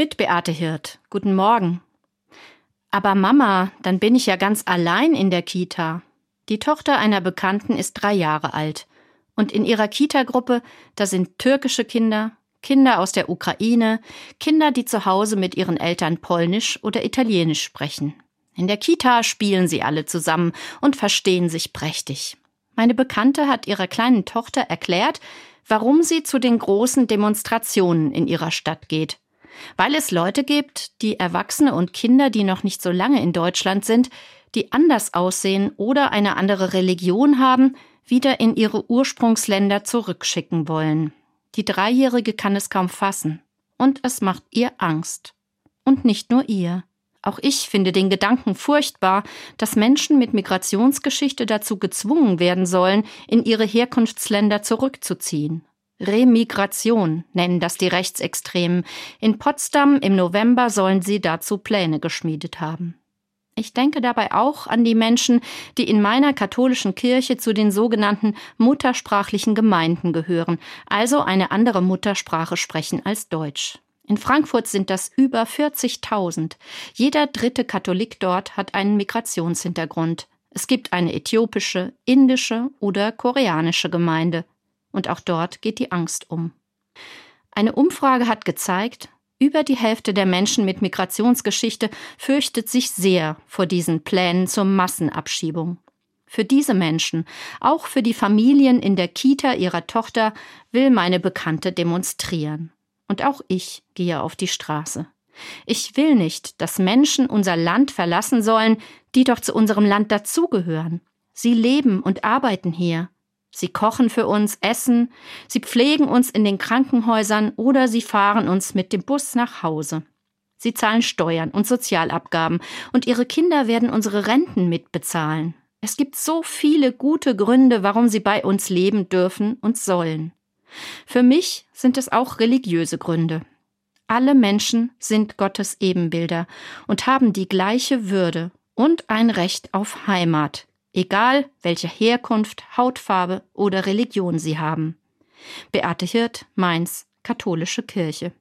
Mit Beate Hirt. Guten Morgen. Aber Mama, dann bin ich ja ganz allein in der Kita. Die Tochter einer Bekannten ist drei Jahre alt. Und in ihrer Kita-Gruppe, da sind türkische Kinder, Kinder aus der Ukraine, Kinder, die zu Hause mit ihren Eltern Polnisch oder Italienisch sprechen. In der Kita spielen sie alle zusammen und verstehen sich prächtig. Meine Bekannte hat ihrer kleinen Tochter erklärt, warum sie zu den großen Demonstrationen in ihrer Stadt geht. Weil es Leute gibt, die Erwachsene und Kinder, die noch nicht so lange in Deutschland sind, die anders aussehen oder eine andere Religion haben, wieder in ihre Ursprungsländer zurückschicken wollen. Die Dreijährige kann es kaum fassen. Und es macht ihr Angst. Und nicht nur ihr. Auch ich finde den Gedanken furchtbar, dass Menschen mit Migrationsgeschichte dazu gezwungen werden sollen, in ihre Herkunftsländer zurückzuziehen. Remigration nennen das die Rechtsextremen. In Potsdam im November sollen sie dazu Pläne geschmiedet haben. Ich denke dabei auch an die Menschen, die in meiner katholischen Kirche zu den sogenannten muttersprachlichen Gemeinden gehören, also eine andere Muttersprache sprechen als Deutsch. In Frankfurt sind das über 40.000. Jeder dritte Katholik dort hat einen Migrationshintergrund. Es gibt eine äthiopische, indische oder koreanische Gemeinde. Und auch dort geht die Angst um. Eine Umfrage hat gezeigt, über die Hälfte der Menschen mit Migrationsgeschichte fürchtet sich sehr vor diesen Plänen zur Massenabschiebung. Für diese Menschen, auch für die Familien in der Kita ihrer Tochter, will meine Bekannte demonstrieren. Und auch ich gehe auf die Straße. Ich will nicht, dass Menschen unser Land verlassen sollen, die doch zu unserem Land dazugehören. Sie leben und arbeiten hier. Sie kochen für uns Essen, sie pflegen uns in den Krankenhäusern oder sie fahren uns mit dem Bus nach Hause. Sie zahlen Steuern und Sozialabgaben und ihre Kinder werden unsere Renten mitbezahlen. Es gibt so viele gute Gründe, warum sie bei uns leben dürfen und sollen. Für mich sind es auch religiöse Gründe. Alle Menschen sind Gottes Ebenbilder und haben die gleiche Würde und ein Recht auf Heimat, egal welche Herkunft, Hautfarbe oder Religion sie haben. Beate Hirt, Mainz, Katholische Kirche.